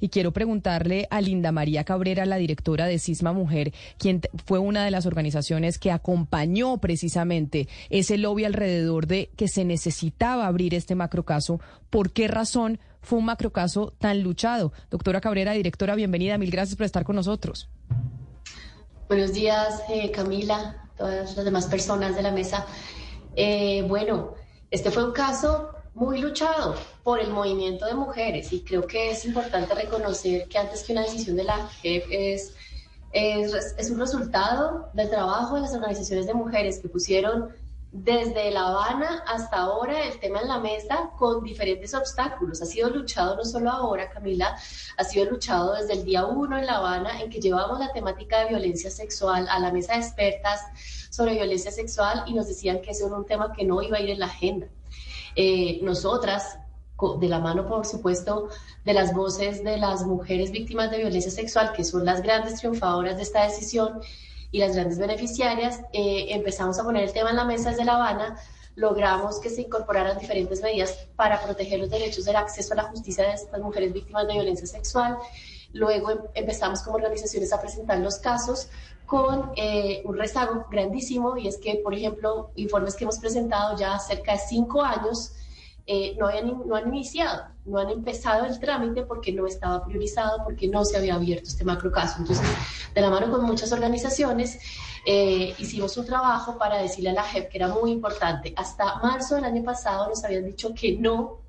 Y quiero preguntarle a Linda María Cabrera, la directora de Cisma Mujer, quien fue una de las organizaciones que acompañó precisamente ese lobby alrededor de que se necesitaba abrir este macrocaso. ¿Por qué razón fue un macrocaso tan luchado? Doctora Cabrera, directora, bienvenida. Mil gracias por estar con nosotros. Buenos días, eh, Camila, todas las demás personas de la mesa. Eh, bueno, este fue un caso muy luchado por el movimiento de mujeres y creo que es importante reconocer que antes que una decisión de la JEP es, es, es un resultado del trabajo de las organizaciones de mujeres que pusieron desde La Habana hasta ahora el tema en la mesa con diferentes obstáculos. Ha sido luchado no solo ahora, Camila, ha sido luchado desde el día uno en La Habana en que llevamos la temática de violencia sexual a la mesa de expertas sobre violencia sexual y nos decían que ese era un tema que no iba a ir en la agenda. Eh, nosotras, de la mano, por supuesto, de las voces de las mujeres víctimas de violencia sexual, que son las grandes triunfadoras de esta decisión y las grandes beneficiarias, eh, empezamos a poner el tema en la mesa desde La Habana, logramos que se incorporaran diferentes medidas para proteger los derechos del acceso a la justicia de estas mujeres víctimas de violencia sexual. Luego em, empezamos como organizaciones a presentar los casos con eh, un rezago grandísimo y es que, por ejemplo, informes que hemos presentado ya cerca de cinco años eh, no, no han iniciado, no han empezado el trámite porque no estaba priorizado, porque no se había abierto este macro caso. Entonces, de la mano con muchas organizaciones, eh, hicimos un trabajo para decirle a la JEP que era muy importante. Hasta marzo del año pasado nos habían dicho que no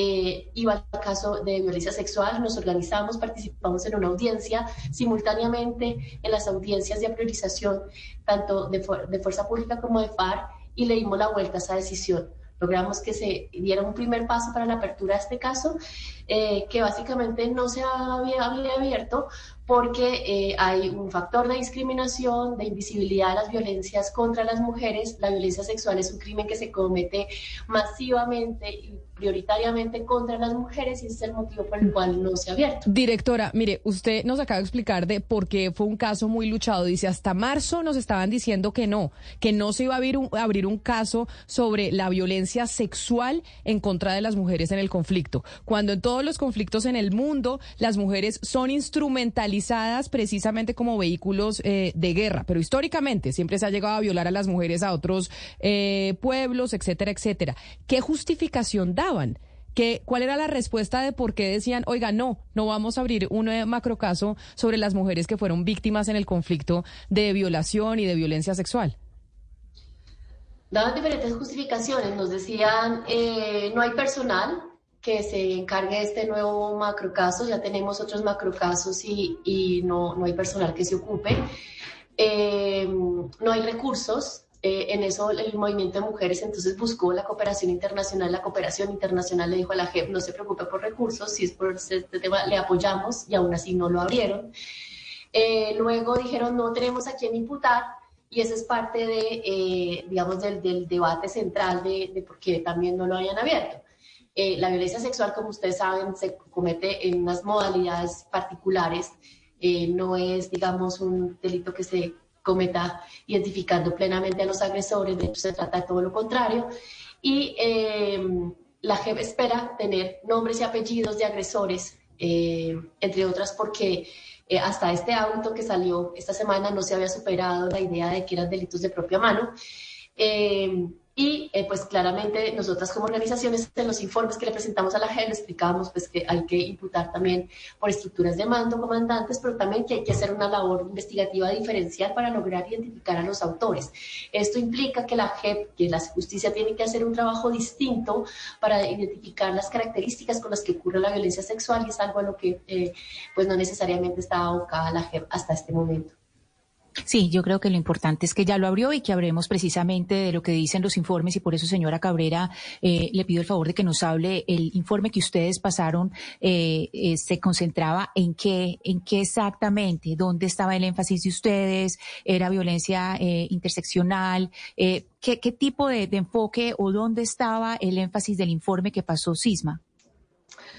eh, iba al caso de violencia sexual, nos organizamos, participamos en una audiencia, simultáneamente en las audiencias de priorización, tanto de, de Fuerza Pública como de FAR, y le dimos la vuelta a esa decisión. Logramos que se diera un primer paso para la apertura de este caso, eh, que básicamente no se había abierto porque eh, hay un factor de discriminación, de invisibilidad de las violencias contra las mujeres. La violencia sexual es un crimen que se comete masivamente y prioritariamente contra las mujeres y ese es el motivo por el cual no se ha abierto. Directora, mire, usted nos acaba de explicar de por qué fue un caso muy luchado. Dice, hasta marzo nos estaban diciendo que no, que no se iba a abrir un, abrir un caso sobre la violencia sexual en contra de las mujeres en el conflicto. Cuando en todos los conflictos en el mundo las mujeres son instrumentalizadas precisamente como vehículos eh, de guerra, pero históricamente siempre se ha llegado a violar a las mujeres a otros eh, pueblos, etcétera, etcétera. ¿Qué justificación da? ¿Cuál era la respuesta de por qué decían, oiga, no, no vamos a abrir un eh, macrocaso sobre las mujeres que fueron víctimas en el conflicto de violación y de violencia sexual? Daban diferentes justificaciones. Nos decían, eh, no hay personal que se encargue de este nuevo macrocaso, ya tenemos otros macrocasos y, y no, no hay personal que se ocupe. Eh, no hay recursos eh, en eso el movimiento de mujeres entonces buscó la cooperación internacional. La cooperación internacional le dijo a la JEP, no se preocupe por recursos, si es por este tema le apoyamos y aún así no lo abrieron. Eh, luego dijeron, no tenemos a quién imputar y eso es parte de, eh, digamos, del, del, debate central de, de, por qué también no lo hayan abierto. La violencia sexual, como ustedes saben, se comete en unas modalidades particulares. no es, digamos, un delito que se cometa identificando plenamente a los agresores, de hecho se trata de todo lo contrario. Y eh, la JEP espera tener nombres y apellidos de agresores, eh, entre otras porque eh, hasta este auto que salió esta semana no se había superado la idea de que eran delitos de propia mano. Y eh, pues claramente nosotras como organizaciones en los informes que le presentamos a la JEP explicábamos pues que hay que imputar también por estructuras de mando comandantes, pero también que hay que hacer una labor investigativa diferencial para lograr identificar a los autores. Esto implica que la JEP, que la justicia tiene que hacer un trabajo distinto para identificar las características con las que ocurre la violencia sexual y es algo a lo que eh, pues no necesariamente está abocada la JEP hasta este momento. Sí, yo creo que lo importante es que ya lo abrió y que hablemos precisamente de lo que dicen los informes y por eso, señora Cabrera, eh, le pido el favor de que nos hable. El informe que ustedes pasaron eh, eh, se concentraba en qué, en qué exactamente, dónde estaba el énfasis de ustedes, era violencia interseccional, ¿qué, ¿qué, tipo de, de enfoque o dónde estaba el énfasis del informe que pasó Sisma.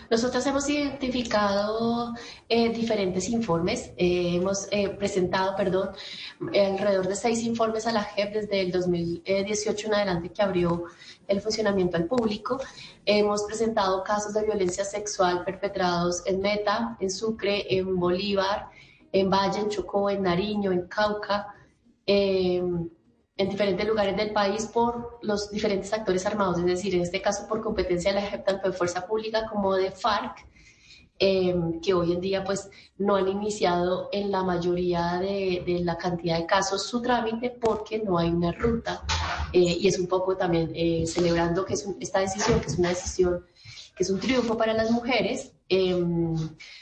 Nosotros hemos identificado eh, diferentes informes, eh, hemos eh, presentado, perdón, alrededor de seis informes a la JEP desde el 2018 en adelante que abrió el funcionamiento al público. Hemos presentado casos de violencia sexual perpetrados en Meta, en Sucre, en Bolívar, en Valle, en Chocó, en Nariño, en Cauca diferentes lugares del país por los diferentes actores armados, es decir, en este caso por competencia de la tanto de Fuerza Pública como de FARC, eh, que hoy en día pues no han iniciado en la mayoría de, la cantidad de casos su trámite porque no hay una ruta eh, y es un poco también eh, celebrando que es esta decisión, que es una decisión que es un triunfo para las mujeres, Em,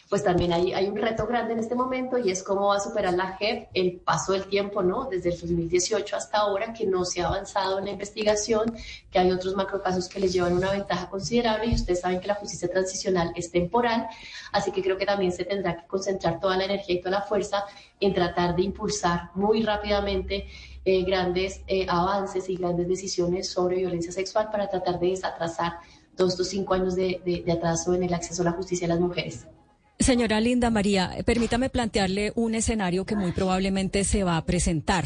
pues también hay, hay, un reto grande en este momento y es cómo va a superar la JEP el paso del tiempo, ¿no? Desde el 2018 hasta ahora, que no se ha avanzado en la investigación, que hay otros macrocasos que les llevan una ventaja considerable y ustedes saben que la justicia transicional es temporal, así que creo que también se tendrá que concentrar toda la energía y toda la fuerza en tratar de impulsar muy rápidamente eh, grandes eh, avances y grandes decisiones sobre violencia sexual para tratar de desatrasar todos estos cinco años de, atraso en el acceso a la justicia de las mujeres. Señora Linda María, permítame plantearle un escenario que muy probablemente se va a presentar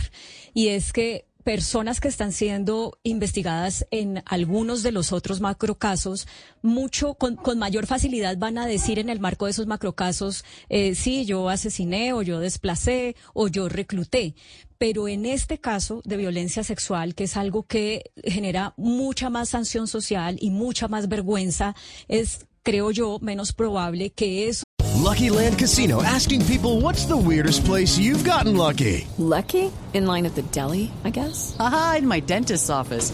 y es que personas que están siendo investigadas en algunos de los otros macrocasos, mucho con, mayor facilidad van a decir en el marco de esos macrocasos, eh, sí, yo asesiné o yo desplacé o yo recluté. Pero en este caso de violencia sexual, que es algo que genera mucha más sanción social y mucha más vergüenza, es, creo yo, menos probable que eso. Lucky Land Casino, asking people what's the weirdest place you've gotten lucky. Lucky? In line at the deli, I guess. Aha, in my dentist's office.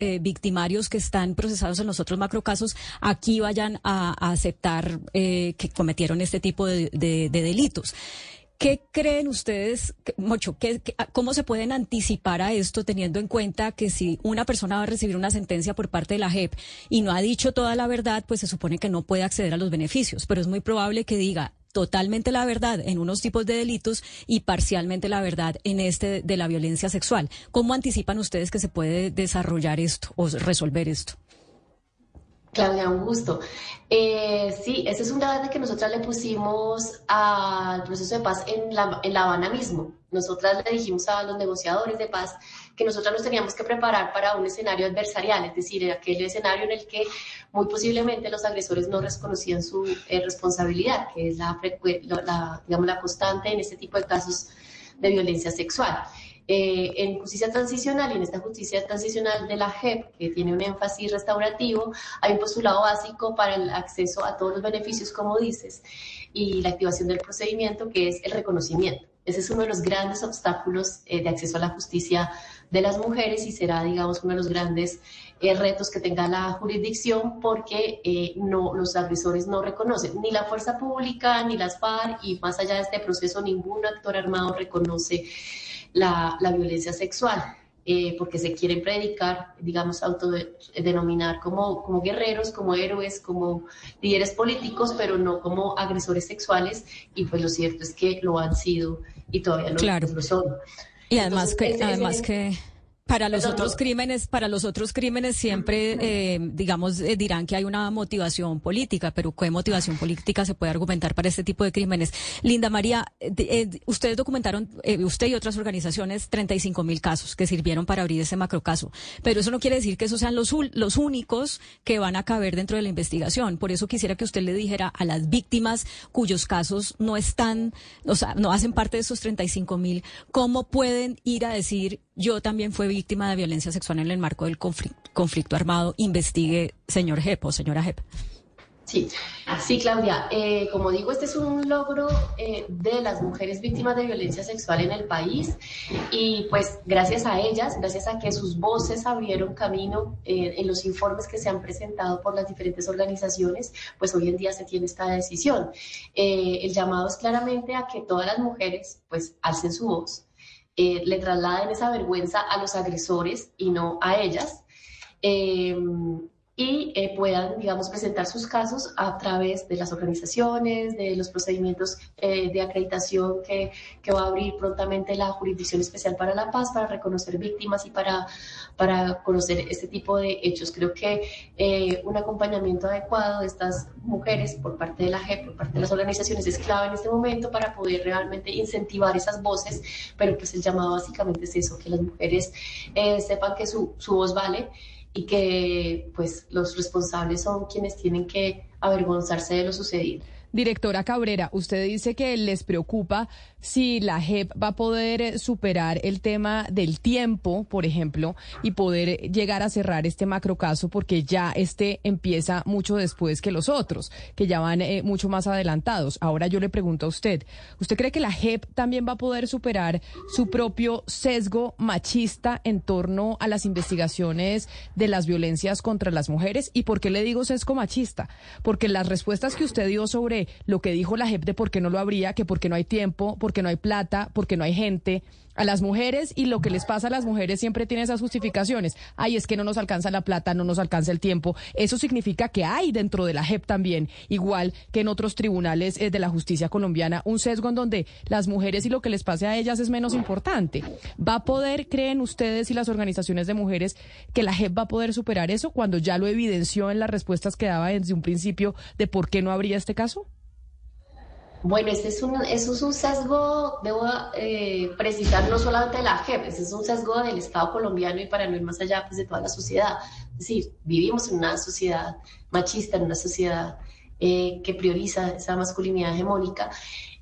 Eh, victimarios que están procesados en los otros macrocasos aquí vayan a, aceptar eh, que cometieron este tipo de delitos. ¿Qué creen ustedes, Mocho, cómo se pueden anticipar a esto teniendo en cuenta que si una persona va a recibir una sentencia por parte de la JEP y no ha dicho toda la verdad, pues se supone que no puede acceder a los beneficios, pero es muy probable que diga totalmente la verdad en unos tipos de delitos y parcialmente la verdad en este de la violencia sexual. ¿Cómo anticipan ustedes que se puede desarrollar esto o resolver esto? Claudia, un gusto. Eh, sí, ese es un debate que nosotras le pusimos al proceso de paz en La, en la Habana mismo. Nosotras le dijimos a los negociadores de paz que nosotras nos teníamos que preparar para un escenario adversarial, es decir, aquel escenario en el que muy posiblemente los agresores no reconocían su eh, responsabilidad, que es la, la, digamos, la constante en este tipo de casos de violencia sexual. Eh, en justicia transicional y en esta justicia transicional de la JEP, que tiene un énfasis restaurativo, hay un postulado básico para el acceso a todos los beneficios, como dices, y la activación del procedimiento, que es el reconocimiento. Ese es uno de los grandes obstáculos eh, de acceso a la justicia de las mujeres y será, digamos, uno de los grandes eh, retos que tenga la jurisdicción porque no, los agresores no reconocen ni la fuerza pública ni las FARC y más allá de este proceso ningún actor armado reconoce la, violencia sexual. Eh, porque se quieren predicar, digamos, autodenominar como, como guerreros, como héroes, como líderes políticos, pero no como agresores sexuales, y pues lo cierto es que lo han sido y todavía lo, son. Y además que, además que para los otros crímenes, para los otros crímenes siempre, eh, digamos, eh, dirán que hay una motivación política, pero ¿qué motivación política se puede argumentar para este tipo de crímenes? Linda María, eh, ustedes documentaron, usted y otras organizaciones, 35 mil casos que sirvieron para abrir ese macrocaso, pero eso no quiere decir que esos sean los, los únicos que van a caber dentro de la investigación. Por eso quisiera que usted le dijera a las víctimas cuyos casos no están, o sea, no hacen parte de esos 35 mil, cómo pueden ir a decir yo también fui víctima de violencia sexual en el marco del conflicto, armado, investigue señor Jep o señora Jep. Sí, sí, Claudia. Eh, como digo, este es un logro eh, de las mujeres víctimas de violencia sexual en el país y pues gracias a ellas, gracias a que sus voces abrieron camino eh, en los informes que se han presentado por las diferentes organizaciones, pues hoy en día se tiene esta decisión. el llamado es claramente a que todas las mujeres pues alcen su voz, le trasladen esa vergüenza a los agresores y no a ellas y eh, puedan, digamos, presentar sus casos a través de las organizaciones, de los procedimientos eh, de acreditación que, que, va a abrir prontamente la Jurisdicción Especial para la Paz para reconocer víctimas y para, para conocer este tipo de hechos. Creo que eh, un acompañamiento adecuado de estas mujeres por parte de la JEP, por parte de las organizaciones, es clave en este momento para poder realmente incentivar esas voces, pero pues el llamado básicamente es eso, que las mujeres sepan que su, su voz vale y que pues los responsables son quienes tienen que avergonzarse de lo sucedido. Directora Cabrera, usted dice que les preocupa si la JEP va a poder eh, superar el tema del tiempo, por ejemplo, y poder llegar a cerrar este macrocaso porque ya este empieza mucho después que los otros, que ya van eh, mucho más adelantados. Ahora yo le pregunto a usted, ¿usted cree que la JEP también va a poder superar su propio sesgo machista en torno a las investigaciones de las violencias contra las mujeres? ¿Y por qué le digo sesgo machista? Porque las respuestas que usted dio sobre lo que dijo la JEP de por qué no lo habría, que porque no hay tiempo, porque no hay plata, porque no hay gente. A las mujeres y lo que les pasa a las mujeres siempre tiene esas justificaciones. Ay, es que no nos alcanza la plata, no nos alcanza el tiempo. Eso significa que hay dentro de la JEP también, igual que en otros tribunales eh, de la justicia colombiana, un sesgo en donde las mujeres y lo que les pase a ellas es menos importante. ¿Va a poder, creen ustedes y las organizaciones de mujeres, que la JEP va a poder superar eso cuando ya lo evidenció en las respuestas que daba desde un principio de por qué no habría este caso? Bueno, este es un, eso es un sesgo, debo eh, precisar, no solamente de la JEP, ese es un sesgo del Estado colombiano y para no ir más allá, pues de toda la sociedad. Es decir, vivimos en una sociedad machista, en una sociedad eh, que prioriza esa masculinidad hegemónica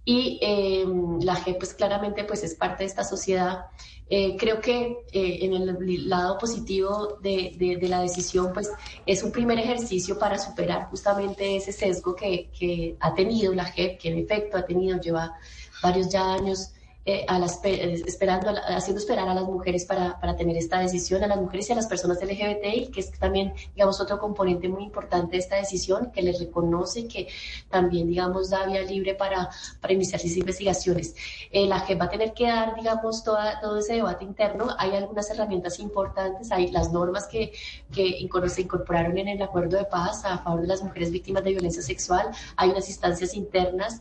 y eh, la JEP, pues claramente, pues es parte de esta sociedad. Eh, creo que eh, en el lado positivo de, la decisión, pues es un primer ejercicio para superar justamente ese sesgo que, que ha tenido la JEP, que en efecto ha tenido, lleva varios ya años eh, a eh, esperando, haciendo esperar a las mujeres para, para, tener esta decisión, a las mujeres y a las personas LGBTI, que es también, digamos, otro componente muy importante de esta decisión, que les reconoce que también, digamos, da vía libre para, para iniciar sus investigaciones. Eh, la que va a tener que dar, digamos, toda, todo ese debate interno. Hay algunas herramientas importantes, hay las normas que, que se incorporaron en el acuerdo de paz a favor de las mujeres víctimas de violencia sexual, hay unas instancias internas.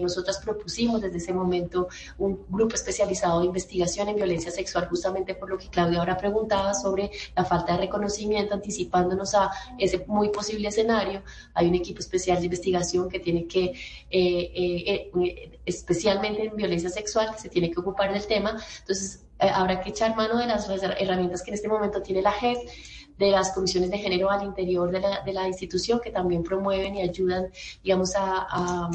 nosotras propusimos desde ese momento un grupo especializado de investigación en violencia sexual, justamente por lo que Claudia ahora preguntaba sobre la falta de reconocimiento, anticipándonos a ese muy posible escenario. Hay un equipo especial de investigación que tiene que, eh, eh, eh, especialmente en violencia sexual, que se tiene que ocupar del tema. Entonces, habrá que echar mano de las herramientas que en este momento tiene la JEF de las comisiones de género al interior de la, de la institución que también promueven y ayudan, digamos, a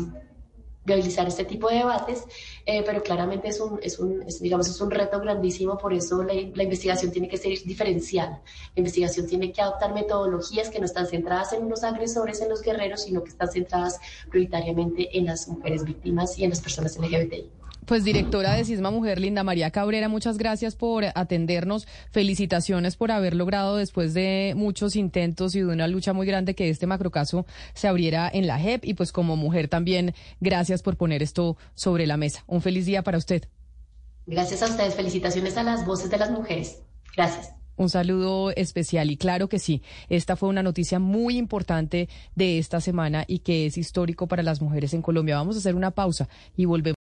viabilizar este tipo de debates, eh, pero claramente es un, es un digamos, es un reto grandísimo, por eso la, la, investigación tiene que ser diferencial. La investigación tiene que adoptar metodologías que no están centradas en los agresores, en los guerreros, sino que están centradas prioritariamente en las mujeres víctimas y en las personas LGBTI. Pues directora de Cisma Mujer, Linda María Cabrera, muchas gracias por atendernos. Felicitaciones por haber logrado después de muchos intentos y de una lucha muy grande que este macrocaso se abriera en la JEP. Y pues como mujer también, gracias por poner esto sobre la mesa. Un feliz día para usted. Gracias a ustedes. Felicitaciones a las voces de las mujeres. Gracias. Un saludo especial y claro que sí, esta fue una noticia muy importante de esta semana y que es histórico para las mujeres en Colombia. Vamos a hacer una pausa y volvemos.